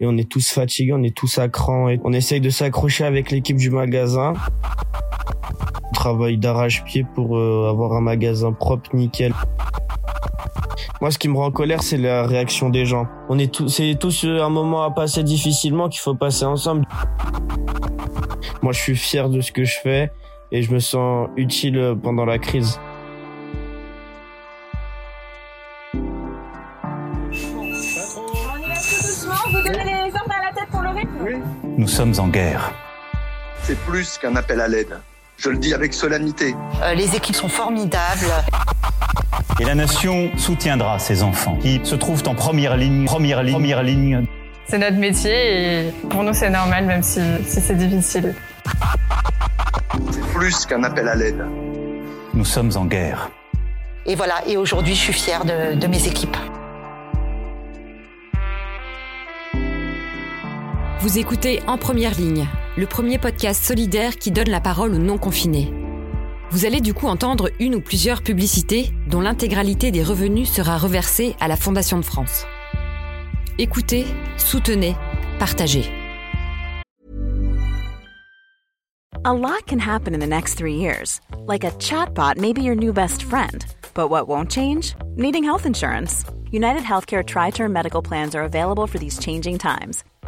et on est tous fatigués, on est tous à cran et on essaye de s'accrocher avec l'équipe du magasin. On travaille d'arrache-pied pour euh, avoir un magasin propre, nickel. Moi, ce qui me rend en colère, c'est la réaction des gens. On est tous, c'est tous un moment à passer difficilement qu'il faut passer ensemble. Moi, je suis fier de ce que je fais et je me sens utile pendant la crise. Nous sommes en guerre. C'est plus qu'un appel à l'aide. Je le dis avec solennité. Euh, les équipes sont formidables. Et la nation soutiendra ces enfants qui se trouvent en première ligne, première ligne, première ligne. C'est notre métier et pour nous c'est normal même si, si c'est difficile. C'est plus qu'un appel à l'aide. Nous sommes en guerre. Et voilà, et aujourd'hui je suis fière de, de mes équipes. Vous écoutez En Première Ligne, le premier podcast solidaire qui donne la parole aux non-confinés. Vous allez du coup entendre une ou plusieurs publicités dont l'intégralité des revenus sera reversée à la Fondation de France. Écoutez, soutenez, partagez. A lot can happen in the next three years. Like a chatbot may be your new best friend. But what won't change? Needing health insurance. United Healthcare Tri Term Medical Plans are available for these changing times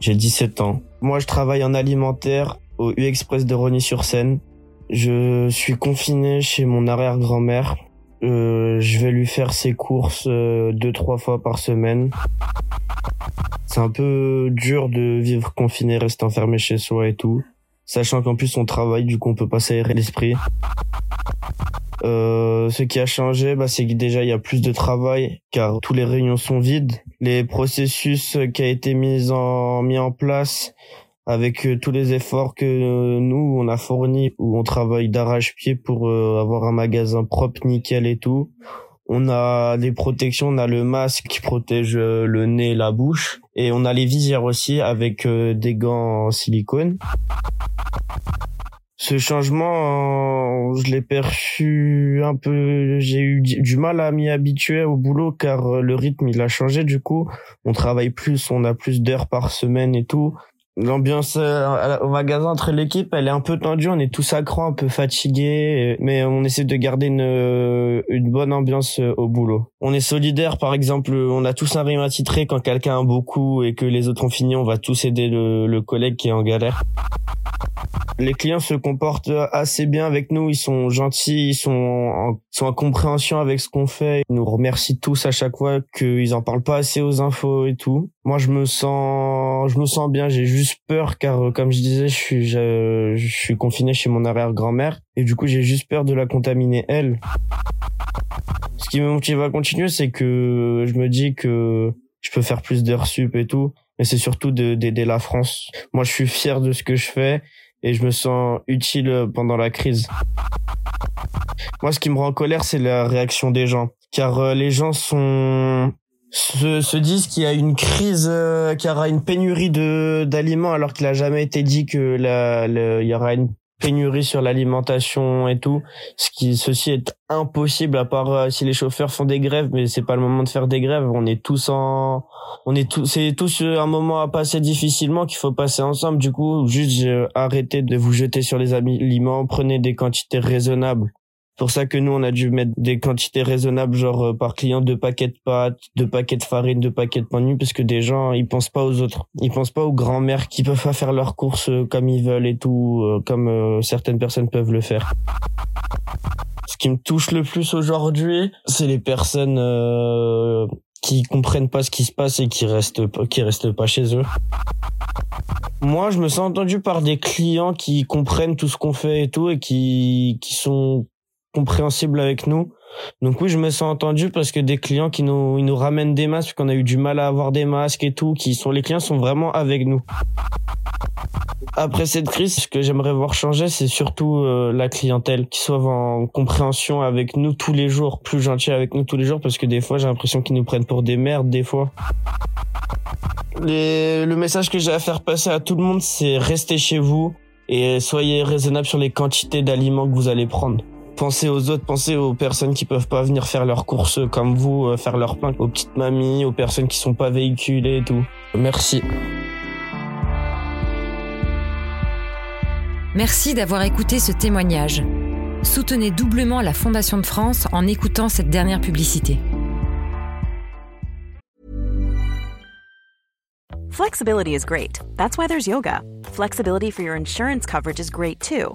J'ai 17 ans. Moi, je travaille en alimentaire au U-Express de Rogny-sur-Seine. Je suis confiné chez mon arrière-grand-mère. Euh, je vais lui faire ses courses euh, deux trois fois par semaine. C'est un peu dur de vivre confiné, rester enfermé chez soi et tout, sachant qu'en plus on travaille, du coup on peut pas s'aérer l'esprit. Euh, ce qui a changé, bah, c'est que déjà il y a plus de travail car tous les réunions sont vides. Les processus qui a été mis en mis en place avec euh, tous les efforts que euh, nous on a fournis où on travaille d'arrache-pied pour avoir un magasin propre, nickel et tout. On a des protections, on a le masque qui protège le nez, la bouche, et on a les visières aussi avec des gants en silicone. Ce changement, je l'ai perçu un peu, j'ai eu du mal à m'y habituer au boulot car euh, le rythme il a changé du coup. On travaille plus, on a plus d'heures par semaine et tout. L'ambiance euh, au magasin entre l'équipe, elle est un peu tendue, on est tous à un peu fatigués, mais on essaie de garder une, euh, bonne ambiance au boulot. On est solidaire, par exemple, on a tous un rayon attitré quand quelqu'un a beaucoup et que les autres ont fini, on va tous aider le collègue qui est en galère les clients se comportent assez bien avec nous. Ils sont gentils, ils sont en, sont en compréhension avec ce qu'on fait. Ils nous remercient tous à chaque fois qu'ils en parlent pas assez aux infos et tout. Moi, je me sens, je me sens bien. J'ai juste peur car, comme je disais, je suis, je, je suis confiné chez mon arrière-grand-mère et du coup, j'ai juste peur de la contaminer elle. Ce qui me motive à continuer, c'est que je me dis que je peux faire plus d'heures sup et tout. Mais c'est surtout d'aider la France. Moi, je suis fier de ce que je fais et je me sens utile pendant la crise. Moi, ce qui me rend en colère, c'est la réaction des gens. Car euh, les gens sont se, se disent qu'il y a une crise, euh, qu'il y aura une pénurie de d'aliments, alors qu'il a jamais été dit que il y aura une pénurie sur l'alimentation et tout. Ce qui, ceci est impossible à part euh, si les chauffeurs font des grèves, mais c'est pas le moment de faire des grèves. On est tous en, on est tous, c'est tous un moment à passer difficilement qu'il faut passer ensemble. Du coup, juste arrêtez de vous jeter sur les aliments, prenez des quantités raisonnables pour ça que nous, on a dû mettre des quantités raisonnables, genre euh, par client, deux paquets de pâtes, deux paquets de farine, deux paquets de pain nu, parce que des gens, ils pensent pas aux autres. Ils pensent pas aux grands-mères qui peuvent pas faire leurs courses euh, comme ils veulent et tout, euh, comme certaines personnes peuvent le faire. Ce qui me touche le plus aujourd'hui, c'est les personnes qui comprennent pas ce qui se passe et qui restent qui restent pas chez eux. Moi, je me sens entendu par des clients qui comprennent tout ce qu'on fait et tout et qui qui sont compréhensible avec nous. Donc oui, je me sens entendu parce que des clients qui nous, ils nous ramènent des masques, qu'on a eu du mal à avoir des masques et tout, qui sont les clients sont vraiment avec nous. Après cette crise, ce que j'aimerais voir changer, c'est surtout euh, la clientèle, qui soit en compréhension avec nous tous les jours, plus gentil avec nous tous les jours, parce que des fois, j'ai l'impression qu'ils nous prennent pour des merdes, des fois. le message que j'ai à faire passer à tout le monde, c'est restez chez vous et soyez raisonnable sur les quantités d'aliments que vous allez prendre pensez aux autres, pensez aux personnes qui peuvent pas venir faire leurs courses comme vous, euh, faire leur pain, aux petites mamies, aux personnes qui sont pas véhiculées et tout. Merci. Merci d'avoir écouté ce témoignage. Soutenez doublement la Fondation de France en écoutant cette dernière publicité. Flexibility is great. That's why there's yoga. Flexibility for your insurance coverage is great too.